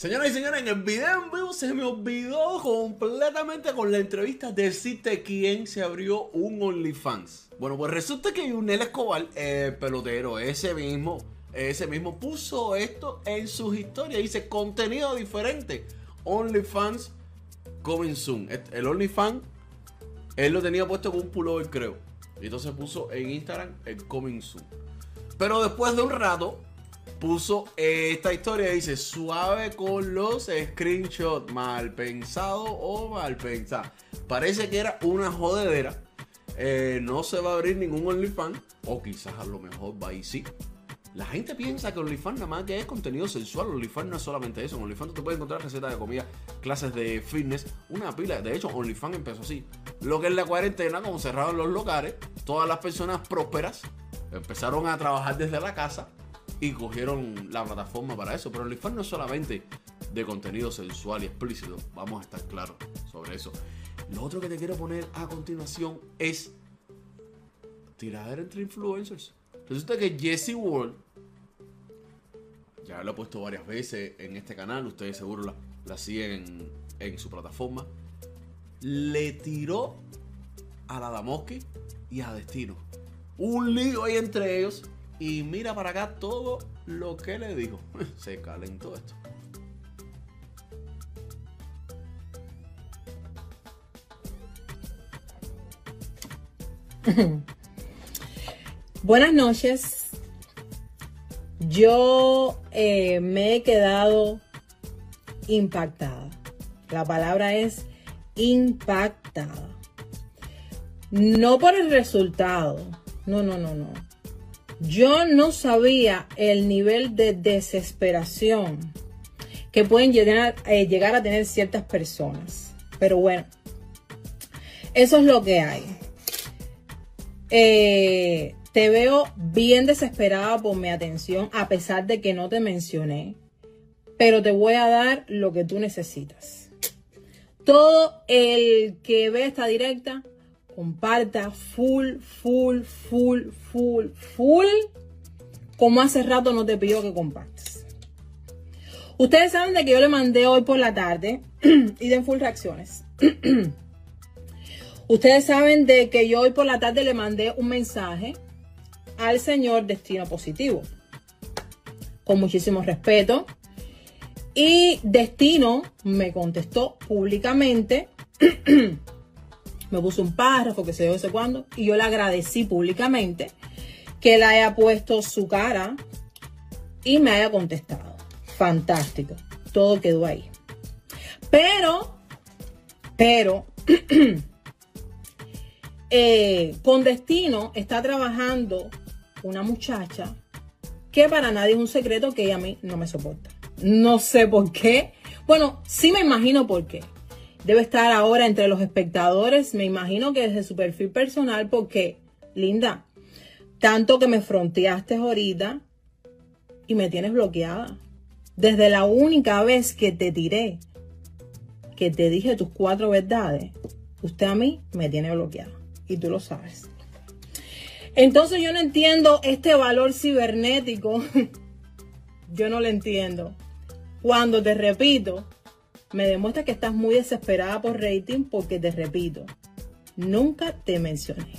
Señoras y señores, en el video en vivo se me olvidó completamente con la entrevista decirte quién se abrió un OnlyFans. Bueno, pues resulta que Yunel Escobar, el pelotero, ese mismo, ese mismo puso esto en sus historias. Dice contenido diferente. OnlyFans coming soon. El OnlyFans, él lo tenía puesto con un pullover, creo. Y entonces puso en Instagram el coming soon. Pero después de un rato, puso esta historia. Dice, suave con los screenshots. Mal pensado o mal pensado. Parece que era una jodedera. Eh, no se va a abrir ningún OnlyFans. O quizás a lo mejor va y sí. La gente piensa que OnlyFans nada más que es contenido sensual. OnlyFans no es solamente eso. En OnlyFans tú puedes encontrar recetas de comida, clases de fitness, una pila. De hecho, OnlyFans empezó así. Lo que es la cuarentena, como cerraron los locales, todas las personas prósperas empezaron a trabajar desde la casa y cogieron la plataforma para eso. Pero OnlyFans no es solamente de contenido sensual y explícito. Vamos a estar claros sobre eso. Lo otro que te quiero poner a continuación es tirar entre influencers. Resulta que Jesse Ward, ya lo he puesto varias veces en este canal, ustedes seguro la, la siguen en, su plataforma, le tiró a la Damoski y a Destino. Un lío ahí entre ellos y mira para acá todo lo que le dijo. Se calentó esto. Buenas noches. Yo eh, me he quedado impactada. La palabra es impactada. No por el resultado. No, no, no, no yo no sabía el nivel de desesperación que pueden llegar, eh, llegar a tener ciertas personas. Pero bueno, eso es lo que hay. Eh, te veo bien desesperada por mi atención, a pesar de que no te mencioné. Pero te voy a dar lo que tú necesitas. Todo el que ve esta directa comparta full, full, full, full, full, como hace rato no te pido que compartas. Ustedes saben de que yo le mandé hoy por la tarde y den full reacciones. Ustedes saben de que yo hoy por la tarde le mandé un mensaje al señor Destino Positivo. Con muchísimo respeto. Y Destino me contestó públicamente me puso un párrafo, que se yo, no sé cuándo, y yo le agradecí públicamente que él haya puesto su cara y me haya contestado. Fantástico. Todo quedó ahí. Pero, pero, eh, con destino está trabajando una muchacha que para nadie es un secreto que ella a mí no me soporta. No sé por qué. Bueno, sí me imagino por qué debe estar ahora entre los espectadores, me imagino que desde su perfil personal, porque, Linda, tanto que me fronteaste ahorita y me tienes bloqueada. Desde la única vez que te tiré, que te dije tus cuatro verdades, usted a mí me tiene bloqueada. Y tú lo sabes. Entonces yo no entiendo este valor cibernético. yo no lo entiendo. Cuando te repito, me demuestra que estás muy desesperada por rating porque te repito, nunca te mencioné.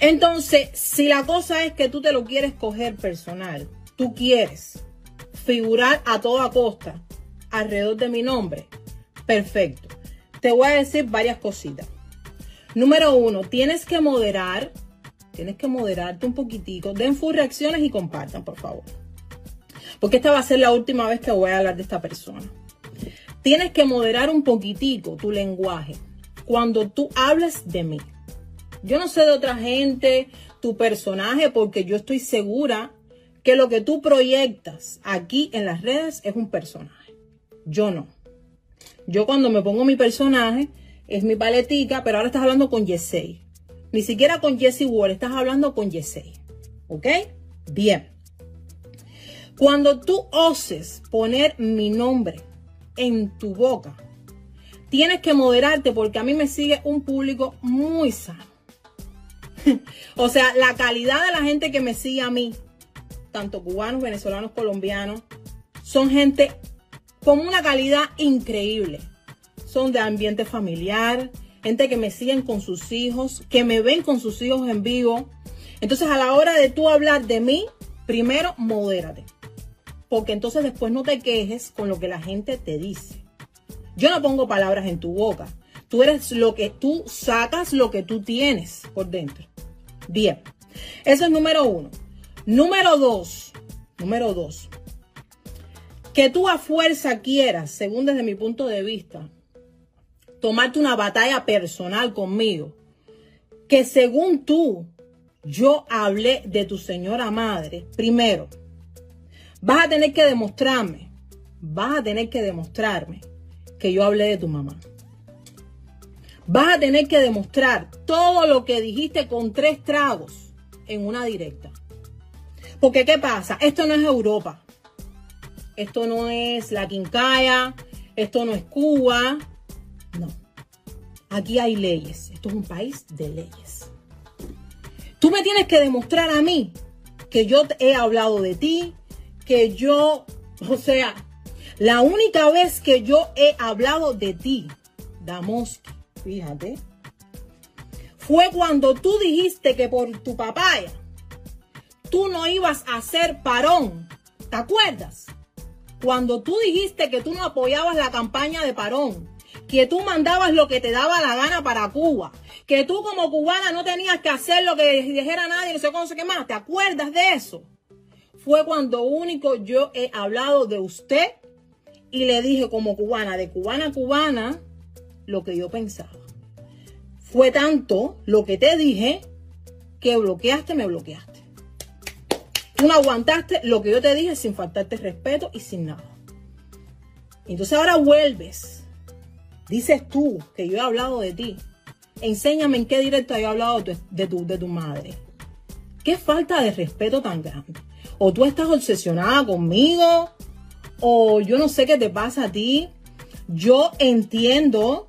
Entonces, si la cosa es que tú te lo quieres coger personal, tú quieres figurar a toda costa alrededor de mi nombre, perfecto. Te voy a decir varias cositas. Número uno, tienes que moderar, tienes que moderarte un poquitico, den full reacciones y compartan, por favor. Porque esta va a ser la última vez que voy a hablar de esta persona tienes que moderar un poquitico tu lenguaje cuando tú hablas de mí. Yo no sé de otra gente, tu personaje, porque yo estoy segura que lo que tú proyectas aquí en las redes es un personaje. Yo no. Yo cuando me pongo mi personaje es mi paletica, pero ahora estás hablando con Yesey. Ni siquiera con Jesse Ward, estás hablando con Yesey. ¿Ok? Bien. Cuando tú oses poner mi nombre en tu boca. Tienes que moderarte porque a mí me sigue un público muy sano. o sea, la calidad de la gente que me sigue a mí, tanto cubanos, venezolanos, colombianos, son gente con una calidad increíble. Son de ambiente familiar, gente que me siguen con sus hijos, que me ven con sus hijos en vivo. Entonces a la hora de tú hablar de mí, primero modérate. Porque entonces después no te quejes con lo que la gente te dice. Yo no pongo palabras en tu boca. Tú eres lo que tú sacas, lo que tú tienes por dentro. Bien, eso es número uno. Número dos, número dos. Que tú a fuerza quieras, según desde mi punto de vista, tomarte una batalla personal conmigo. Que según tú, yo hablé de tu señora madre. Primero, vas a tener que demostrarme, vas a tener que demostrarme que yo hablé de tu mamá. Vas a tener que demostrar todo lo que dijiste con tres tragos en una directa. Porque ¿qué pasa? Esto no es Europa. Esto no es la Quincaya. Esto no es Cuba. No. Aquí hay leyes. Esto es un país de leyes. Tú me tienes que demostrar a mí que yo he hablado de ti, que yo, o sea, la única vez que yo he hablado de ti, Damoski, fíjate, fue cuando tú dijiste que por tu papaya tú no ibas a hacer parón. ¿Te acuerdas? Cuando tú dijiste que tú no apoyabas la campaña de parón, que tú mandabas lo que te daba la gana para Cuba, que tú como cubana no tenías que hacer lo que dijera nadie, no sé cómo, sé qué más. ¿Te acuerdas de eso? Fue cuando único yo he hablado de usted y le dije como cubana, de cubana a cubana, lo que yo pensaba. Fue tanto lo que te dije que bloqueaste, me bloqueaste. Tú no aguantaste lo que yo te dije sin faltarte respeto y sin nada. Entonces ahora vuelves. Dices tú que yo he hablado de ti. Enséñame en qué directo he hablado de tu, de tu madre. Qué falta de respeto tan grande. O tú estás obsesionada conmigo, o yo no sé qué te pasa a ti. Yo entiendo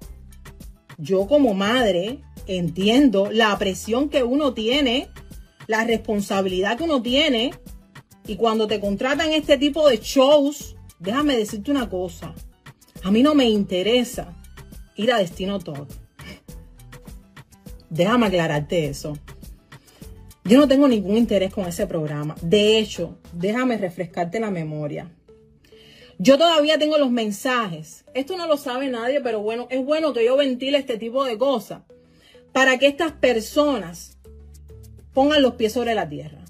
yo como madre entiendo la presión que uno tiene, la responsabilidad que uno tiene. Y cuando te contratan este tipo de shows, déjame decirte una cosa. A mí no me interesa ir a Destino Talk. Déjame aclararte eso. Yo no tengo ningún interés con ese programa. De hecho, déjame refrescarte la memoria. Yo todavía tengo los mensajes. Esto no lo sabe nadie, pero bueno, es bueno que yo ventile este tipo de cosas para que estas personas pongan los pies sobre la tierra.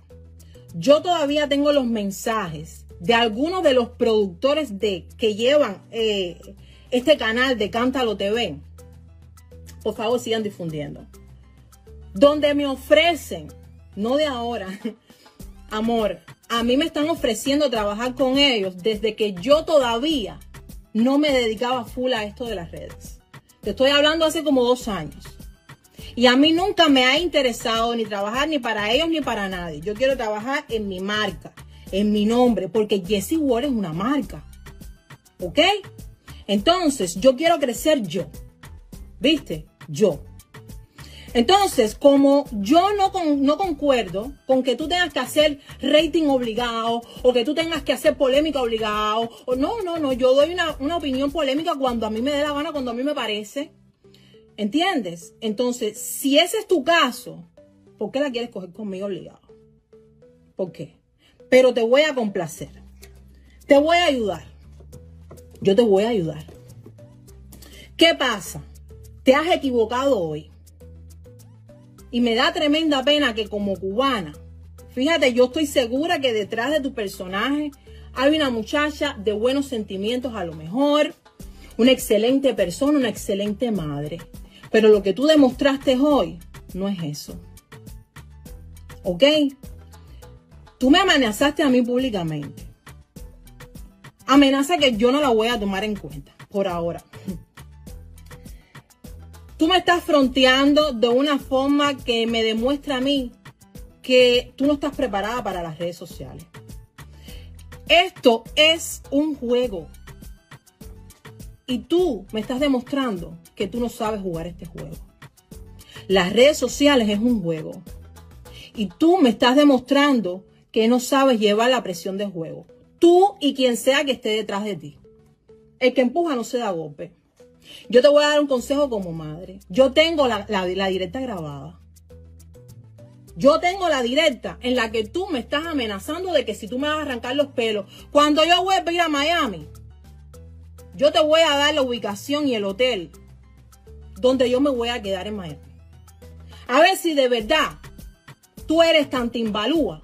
Yo todavía tengo los mensajes de algunos de los productores de que llevan eh, este canal de Cántalo TV. Por favor, sigan difundiendo. Donde me ofrecen, no de ahora, amor, a mí me están ofreciendo trabajar con ellos desde que yo todavía no me dedicaba full a esto de las redes. Te estoy hablando hace como dos años. Y a mí nunca me ha interesado ni trabajar ni para ellos ni para nadie. Yo quiero trabajar en mi marca, en mi nombre, porque Jessie Ward es una marca. ¿Ok? Entonces, yo quiero crecer yo. ¿Viste? Yo. Entonces, como yo no, no concuerdo con que tú tengas que hacer rating obligado o que tú tengas que hacer polémica obligado, o no, no, no, yo doy una, una opinión polémica cuando a mí me dé la gana, cuando a mí me parece. ¿Entiendes? Entonces, si ese es tu caso, ¿por qué la quieres coger conmigo obligado? ¿Por qué? Pero te voy a complacer. Te voy a ayudar. Yo te voy a ayudar. ¿Qué pasa? Te has equivocado hoy. Y me da tremenda pena que como cubana, fíjate, yo estoy segura que detrás de tu personaje hay una muchacha de buenos sentimientos a lo mejor, una excelente persona, una excelente madre. Pero lo que tú demostraste hoy no es eso. ¿Ok? Tú me amenazaste a mí públicamente. Amenaza que yo no la voy a tomar en cuenta por ahora tú me estás fronteando de una forma que me demuestra a mí que tú no estás preparada para las redes sociales. Esto es un juego. Y tú me estás demostrando que tú no sabes jugar este juego. Las redes sociales es un juego. Y tú me estás demostrando que no sabes llevar la presión del juego. Tú y quien sea que esté detrás de ti. El que empuja no se da golpe. Yo te voy a dar un consejo como madre. Yo tengo la, directa grabada. Yo tengo la directa en la que tú me estás amenazando de que si tú me vas a arrancar los pelos, cuando yo vuelva a ir a Miami, yo te voy a dar la ubicación y el hotel donde yo me voy a quedar en Miami. A ver si de verdad tú eres tan timbalúa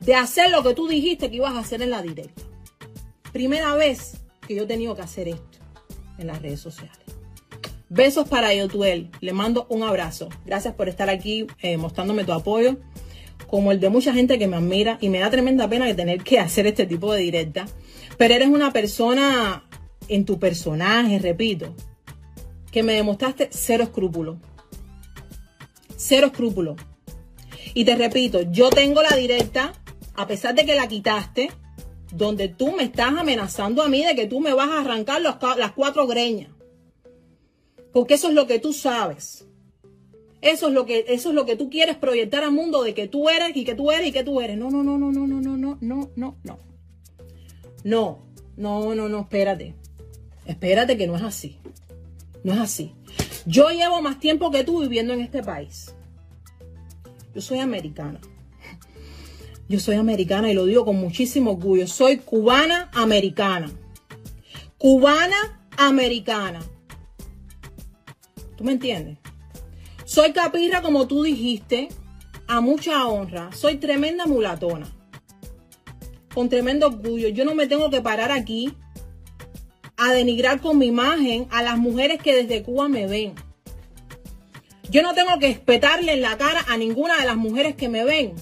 de hacer lo que tú dijiste que ibas a hacer en la directa. Primera vez que yo he tenido que hacer esto en las redes sociales. Besos para Yotuel. Le mando un abrazo. Gracias por estar aquí eh, mostrándome tu apoyo, como el de mucha gente que me admira y me da tremenda pena de tener que hacer este tipo de directa. Pero eres una persona en tu personaje, repito, que me demostraste cero escrúpulo. Cero escrúpulo. Y te repito, yo tengo la directa, a pesar de que la quitaste, donde tú me estás amenazando a mí de que tú me vas a arrancar las cuatro greñas. Porque eso es lo que tú sabes. Eso es lo que eso es lo que tú quieres proyectar al mundo de que tú eres y que tú eres y que tú eres. No, no, no, no, no, no, no, no, no, no, no. No, no, no, no, espérate. Espérate que no es así. No es así. Yo llevo más tiempo que tú viviendo en este país. Yo soy americana. Yo soy americana y lo digo con muchísimo orgullo. Soy cubana americana. Cubana americana. ¿Tú me entiendes? Soy capirra como tú dijiste, a mucha honra. Soy tremenda mulatona. Con tremendo orgullo. Yo no me tengo que parar aquí a denigrar con mi imagen a las mujeres que desde Cuba me ven. Yo no tengo que espetarle en la cara a ninguna de las mujeres que me ven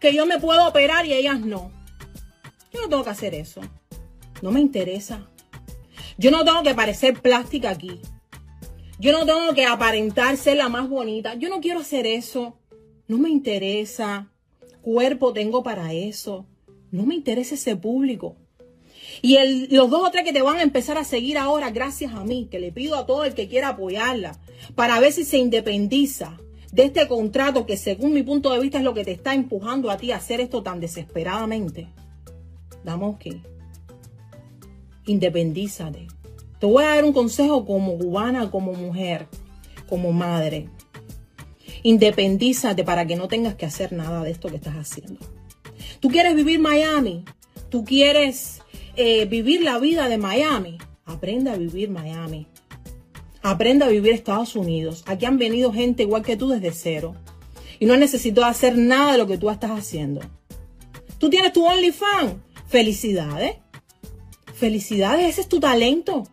que yo me puedo operar y ellas no. Yo no tengo que hacer eso. No me interesa. Yo no tengo que parecer plástica aquí. Yo no tengo que aparentar ser la más bonita. Yo no quiero hacer eso. No me interesa. Cuerpo tengo para eso. No me interesa ese público. Y los dos o tres que te van a empezar a seguir ahora, gracias a mí, que le pido a todo el que quiera apoyarla, para ver si se independiza de este contrato que según mi punto de vista es lo que te está empujando a ti a hacer esto tan desesperadamente. Damos que independízate. Te voy a dar un consejo como cubana, como mujer, como madre. Independízate para que no tengas que hacer nada de esto que estás haciendo. Tú quieres vivir Miami, tú quieres eh, vivir la vida de Miami. Aprenda a vivir Miami. Aprenda a vivir Estados Unidos. Aquí han venido gente igual que tú desde cero. Y no necesito hacer nada de lo que tú estás haciendo. Tú tienes tu OnlyFans. Felicidades. Felicidades, ese es tu talento.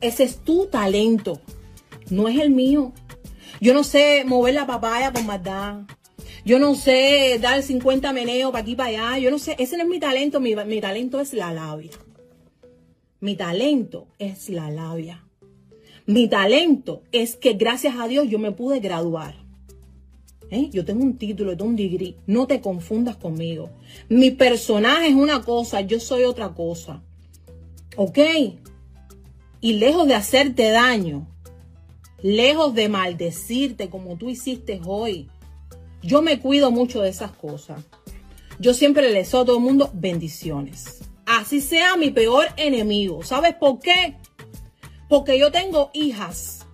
Ese es tu talento. No es el mío. Yo no sé mover la papaya con maldad. Yo no sé dar 50 meneos para aquí para allá. Yo no sé. Ese no es mi talento. Mi, mi talento es la labia. Mi talento es la labia. Mi talento es que gracias a Dios yo me pude graduar. ¿Eh? Yo tengo un título, tengo un degree. No te confundas conmigo. Mi personaje es una cosa, yo soy otra cosa. ¿Ok? Y lejos de hacerte daño, lejos de maldecirte como tú hiciste hoy, yo me cuido mucho de esas cosas. Yo siempre le deseo a todo el mundo bendiciones. Así sea mi peor enemigo. ¿Sabes por qué? Porque yo tengo hijas.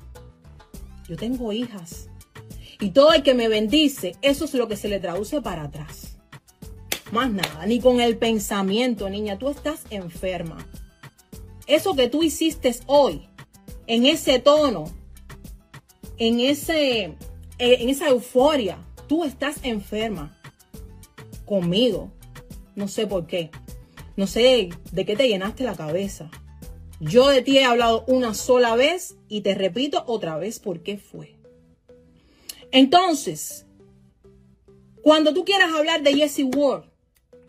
Yo tengo hijas. Y todo el que me bendice, eso es lo que se le traduce para atrás. Más nada, ni con el pensamiento, niña, tú estás enferma. Eso que tú hiciste hoy, en ese tono, en, ese, eh, en esa euforia, tú estás enferma. Conmigo. No sé por qué. No sé de qué te llenaste la cabeza. Yo de ti he hablado una sola vez y te repito otra vez por qué fue. Entonces, cuando tú quieras hablar de Jesse Ward,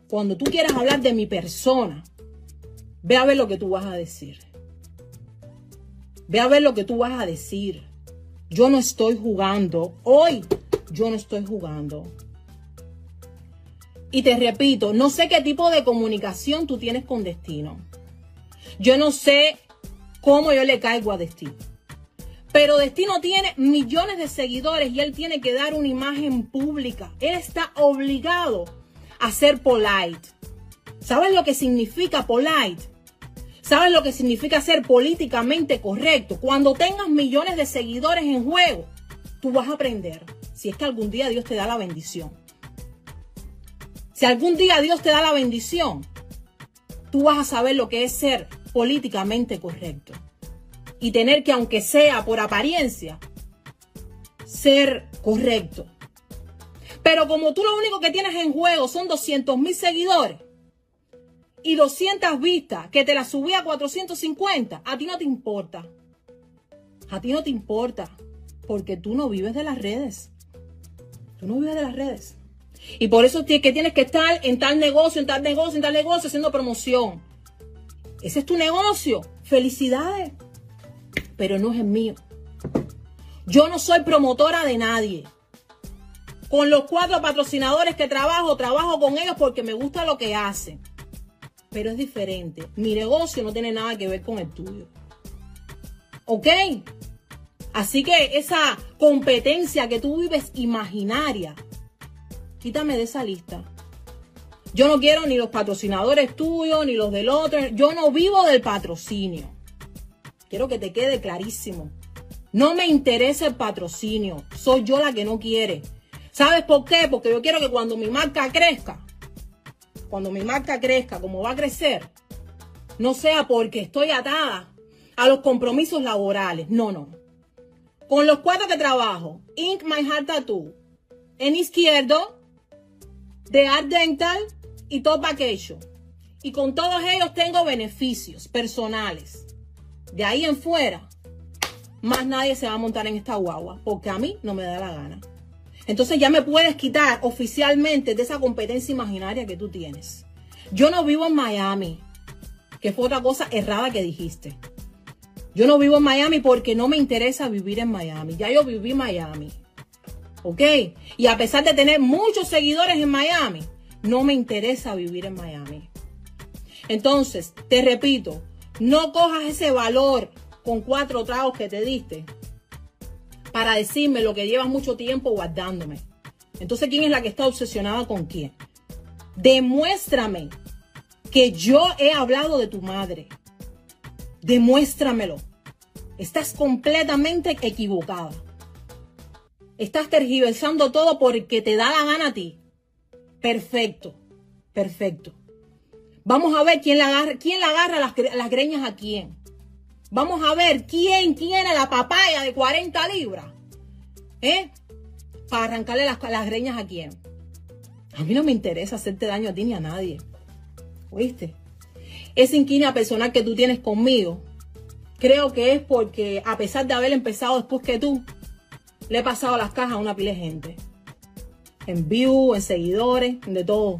cuando tú quieras hablar de mi persona, ve a ver lo que tú vas a decir. Ve a ver lo que tú vas a decir. Yo no estoy jugando. Hoy yo no estoy jugando. Y te repito, no sé qué tipo de comunicación tú tienes con Destino. Yo no sé cómo yo le caigo a Destino. Pero Destino tiene millones de seguidores y él tiene que dar una imagen pública. Él está obligado a ser polite. ¿Sabes lo que significa polite? ¿Sabes lo que significa ser políticamente correcto? Cuando tengas millones de seguidores en juego, tú vas a aprender. Si es que algún día Dios te da la bendición. Si algún día Dios te da la bendición, tú vas a saber lo que es ser políticamente correcto. Y tener que, aunque sea por apariencia, ser correcto. Pero como tú lo único que tienes en juego son 200 mil seguidores y 200 vistas que te las subí a 450, a ti no te importa. A ti no te importa porque tú no vives de las redes. Tú no vives de las redes. Y por eso que tienes que estar en tal negocio, en tal negocio, en tal negocio, haciendo promoción. Ese es tu negocio. Felicidades. Pero no es el mío. Yo no soy promotora de nadie. Con los cuatro patrocinadores que trabajo, trabajo con ellos porque me gusta lo que hacen. Pero es diferente. Mi negocio no tiene nada que ver con el tuyo. ¿Ok? Así que esa competencia que tú vives imaginaria, quítame de esa lista. Yo no quiero ni los patrocinadores tuyos, ni los del otro. Yo no vivo del patrocinio. Quiero que te quede clarísimo. No me interesa el patrocinio. Soy yo la que no quiere. ¿Sabes por qué? Porque yo quiero que cuando mi marca crezca, cuando mi marca crezca, como va a crecer, no sea porque estoy atada a los compromisos laborales. No, no. Con los cuatro que trabajo, Ink My Heart Tattoo, en izquierdo, de Art Dental y Top Vacation. Y con todos ellos tengo beneficios personales. De ahí en fuera, más nadie se va a montar en esta guagua, porque a mí no me da la gana. Entonces ya me puedes quitar oficialmente de esa competencia imaginaria que tú tienes. Yo no vivo en Miami, que fue otra cosa errada que dijiste. Yo no vivo en Miami porque no me interesa vivir en Miami. Ya yo viví en Miami. ¿Ok? Y a pesar de tener muchos seguidores en Miami, no me interesa vivir en Miami. Entonces, te repito, no cojas ese valor con cuatro tragos que te diste para decirme lo que llevas mucho tiempo guardándome. Entonces, ¿quién es la que está obsesionada con quién? Demuéstrame que yo he hablado de tu madre. Demuéstramelo. Estás completamente equivocada. Estás tergiversando todo porque te da la gana a ti. Perfecto, perfecto. Vamos a ver quién le agarra, quién agarra las, las greñas a quién. Vamos a ver quién tiene la papaya de 40 libras. ¿Eh? Para arrancarle las, las greñas a quién. A mí no me interesa hacerte daño a ti ni a nadie. ¿Oíste? Esa inquina personal que tú tienes conmigo, creo que es porque a pesar de haber empezado después que tú, le he pasado las cajas a una pila de gente. En view, en seguidores, de todo.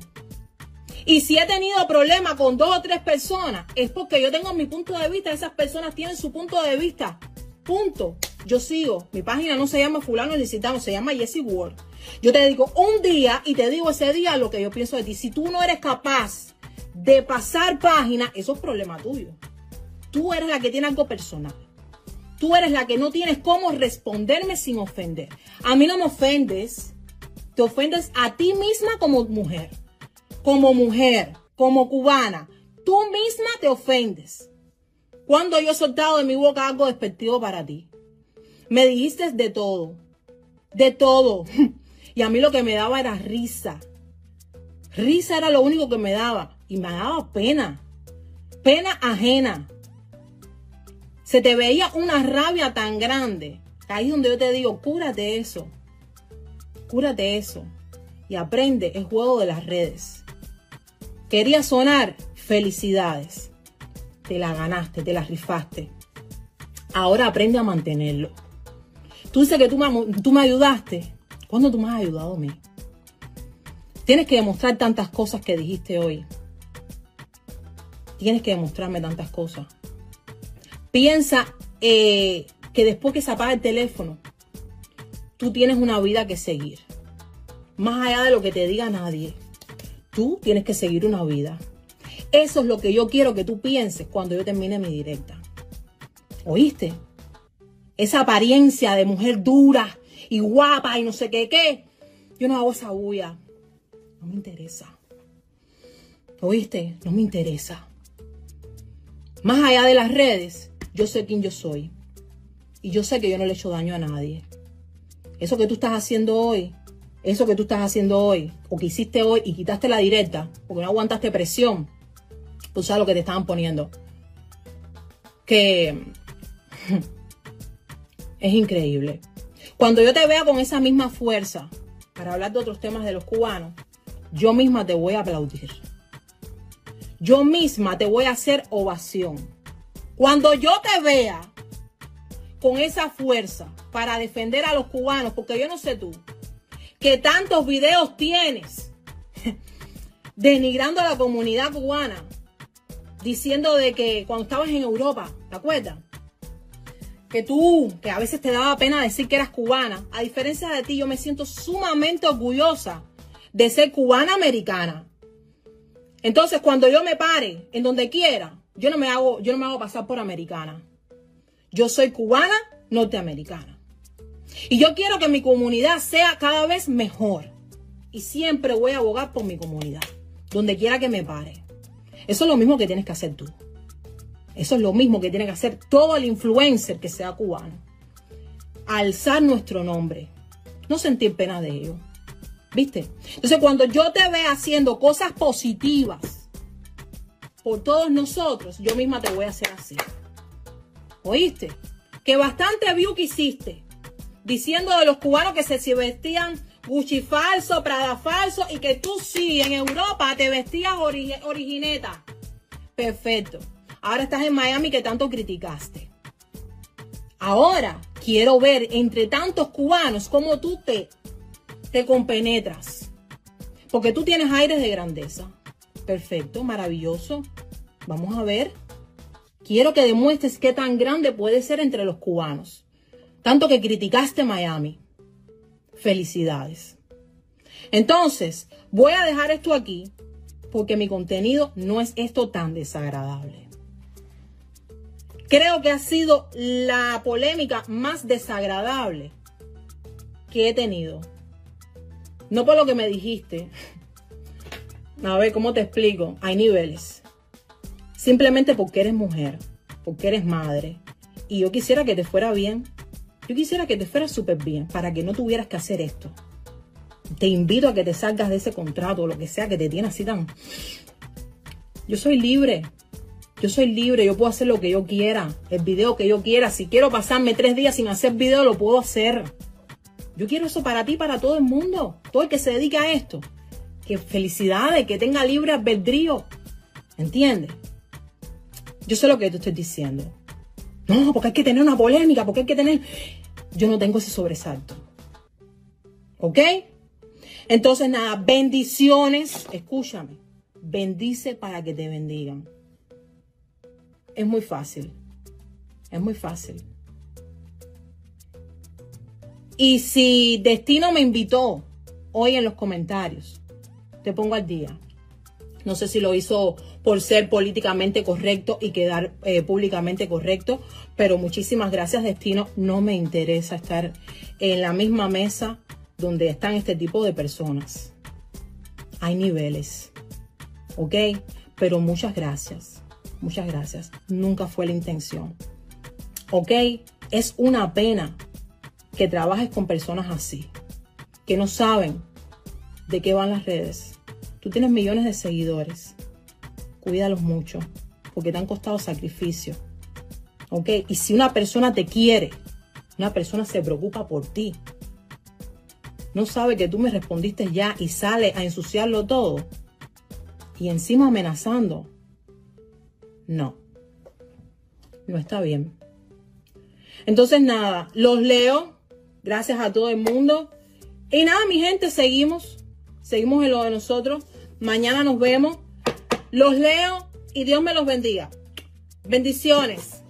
Y si he tenido problemas con dos o tres personas, es porque yo tengo mi punto de vista, esas personas tienen su punto de vista. Punto. Yo sigo. Mi página no se llama fulano ni citano, se llama Jessie Ward. Yo te digo un día y te digo ese día lo que yo pienso de ti. Si tú no eres capaz de pasar página, eso es problema tuyo. Tú eres la que tiene algo personal. Tú eres la que no tienes cómo responderme sin ofender. A mí no me ofendes. Te ofendes a ti misma como mujer. Como mujer, como cubana. Tú misma te ofendes. Cuando yo he soltado de mi boca algo despectivo para ti. Me dijiste de todo. De todo. Y a mí lo que me daba era risa. Risa era lo único que me daba. Y me daba pena. Pena ajena. Se te veía una rabia tan grande. Ahí es donde yo te digo, cúrate eso. Cúrate eso. Y aprende el juego de las redes. Quería sonar felicidades. Te la ganaste, te la rifaste. Ahora aprende a mantenerlo. Tú dices que tú me, ayudaste. ¿Cuándo tú me has ayudado a mí? Tienes que demostrar tantas cosas que dijiste hoy. Tienes que demostrarme tantas cosas. Piensa eh, que después que se apaga el teléfono, tú tienes una vida que seguir. Más allá de lo que te diga nadie, tú tienes que seguir una vida. Eso es lo que yo quiero que tú pienses cuando yo termine mi directa. ¿Oíste? esa apariencia de mujer dura y guapa y no sé qué, qué. Yo no hago esa bulla. No me interesa. ¿Oíste? No me interesa. Más allá de las redes, yo sé quién yo soy. Y yo sé que yo no le he hecho daño a nadie. Eso que tú estás haciendo hoy, eso que tú estás haciendo hoy, o que hiciste hoy y quitaste la directa, porque no aguantaste presión, tú sabes lo que te estaban poniendo. Que es increíble. Cuando yo te vea con esa misma fuerza para hablar de otros temas de los cubanos, yo misma te voy a aplaudir. Yo misma te voy a hacer ovación. Cuando yo te vea con esa fuerza para defender a los cubanos, porque yo no sé tú, que tantos videos tienes denigrando a la comunidad cubana, diciendo de que cuando estabas en Europa, ¿te acuerdas? Que tú, que a veces te daba pena decir que eras cubana, a diferencia de ti, yo me siento sumamente orgullosa de ser cubana americana. Entonces, cuando yo me pare en donde quiera, yo no me hago, yo no me hago pasar por americana. Yo soy cubana norteamericana. Y yo quiero que mi comunidad sea cada vez mejor. Y siempre voy a abogar por mi comunidad, donde quiera que me pare. Eso es lo mismo que tienes que hacer tú. Eso es lo mismo que tiene que hacer todo el influencer que sea cubano. Alzar nuestro nombre. No sentir pena de ello. ¿Viste? Entonces, cuando yo te vea haciendo cosas positivas por todos nosotros, yo misma te voy a hacer así. ¿Oíste? Que bastante view que hiciste diciendo de los cubanos que se, vestían Gucci falso, Prada falso y que tú sí en Europa te vestías origineta. Perfecto. Ahora estás en Miami que tanto criticaste. Ahora quiero ver entre tantos cubanos cómo tú te te compenetras. Porque tú tienes aires de grandeza. Perfecto, maravilloso. Vamos a ver. Quiero que demuestres qué tan grande puede ser entre los cubanos. Tanto que criticaste Miami. Felicidades. Entonces, voy a dejar esto aquí porque mi contenido no es esto tan desagradable. Creo que ha sido la polémica más desagradable que he tenido no por lo que me dijiste. A ver, ¿cómo te explico? Hay niveles. Simplemente porque eres mujer, porque eres madre. Y yo quisiera que te fuera bien. Yo quisiera que te fuera súper bien para que no tuvieras que hacer esto. Te invito a que te salgas de ese contrato o lo que sea que te tiene así tan... Yo soy libre. Yo soy libre, yo puedo hacer lo que yo quiera, el video que yo quiera. Si quiero pasarme tres días sin hacer video, lo puedo hacer. Yo quiero eso para ti, para todo el mundo, todo el que se dedica a esto. Que felicidades, que tenga libre albedrío. ¿Entiendes? Yo sé lo que te estoy diciendo. No, porque hay que tener una polémica, porque hay que tener... Yo no tengo ese sobresalto. ¿Ok? Entonces, nada, bendiciones. Escúchame. Bendice para que te bendigan. Es muy fácil. Es muy fácil. Y si Destino me invitó hoy en los comentarios, te pongo al día. No sé si lo hizo por ser políticamente correcto y quedar eh, públicamente correcto, pero muchísimas gracias Destino. No me interesa estar en la misma mesa donde están este tipo de personas. Hay niveles, ¿ok? Pero muchas gracias, muchas gracias. Nunca fue la intención, ¿ok? Es una pena que trabajes con personas así, que no saben de qué van las redes. Tú tienes millones de seguidores. Cuídalos mucho, porque te han costado sacrificio. ¿Ok? Y si una persona te quiere, una persona se preocupa por ti, no sabe que tú me respondiste ya y sale a ensuciarlo todo, y encima amenazando, no, no está bien. Entonces nada, los leo, Gracias a todo el mundo. Y nada, mi gente, seguimos. Seguimos en lo de nosotros. Mañana nos vemos. Los leo y Dios me los bendiga. Bendiciones.